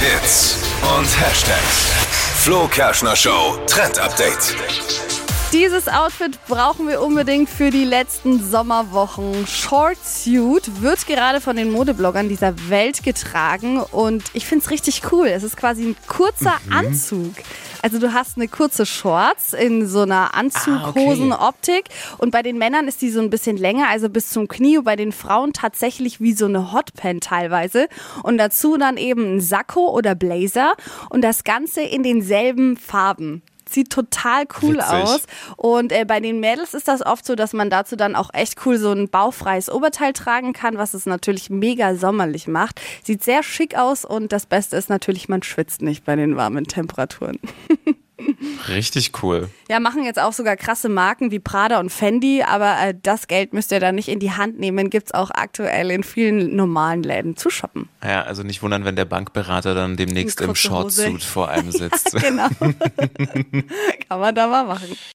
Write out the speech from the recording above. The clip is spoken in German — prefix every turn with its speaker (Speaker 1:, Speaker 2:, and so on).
Speaker 1: Hits und Hashtags. Flo Kerschner Show Trend Update.
Speaker 2: Dieses Outfit brauchen wir unbedingt für die letzten Sommerwochen. Short Suit wird gerade von den Modebloggern dieser Welt getragen und ich finde es richtig cool. Es ist quasi ein kurzer
Speaker 3: Mhm.
Speaker 2: Anzug. Also du hast eine kurze Shorts in so einer Anzughosen-Optik. Und bei den Männern ist die so ein bisschen länger, also bis zum Knie. Und bei den Frauen tatsächlich wie so eine Hotpan teilweise. Und dazu dann eben ein Sakko oder Blazer. Und das Ganze in denselben Farben. Sieht total cool
Speaker 3: Witzig.
Speaker 2: aus. Und äh, bei den Mädels ist das oft so, dass man dazu dann auch echt cool so ein bauchfreies Oberteil tragen kann, was es natürlich mega sommerlich macht. Sieht sehr schick aus und das Beste ist natürlich, man schwitzt nicht bei den warmen Temperaturen.
Speaker 3: Richtig cool.
Speaker 2: Ja, machen jetzt auch sogar krasse Marken wie Prada und Fendi, aber äh, das Geld müsst ihr da nicht in die Hand nehmen. Gibt's auch aktuell in vielen normalen Läden zu shoppen.
Speaker 3: Ja, also nicht wundern, wenn der Bankberater dann demnächst im. Shortsuit vor einem sitzt.
Speaker 2: Genau. Kann man da mal machen.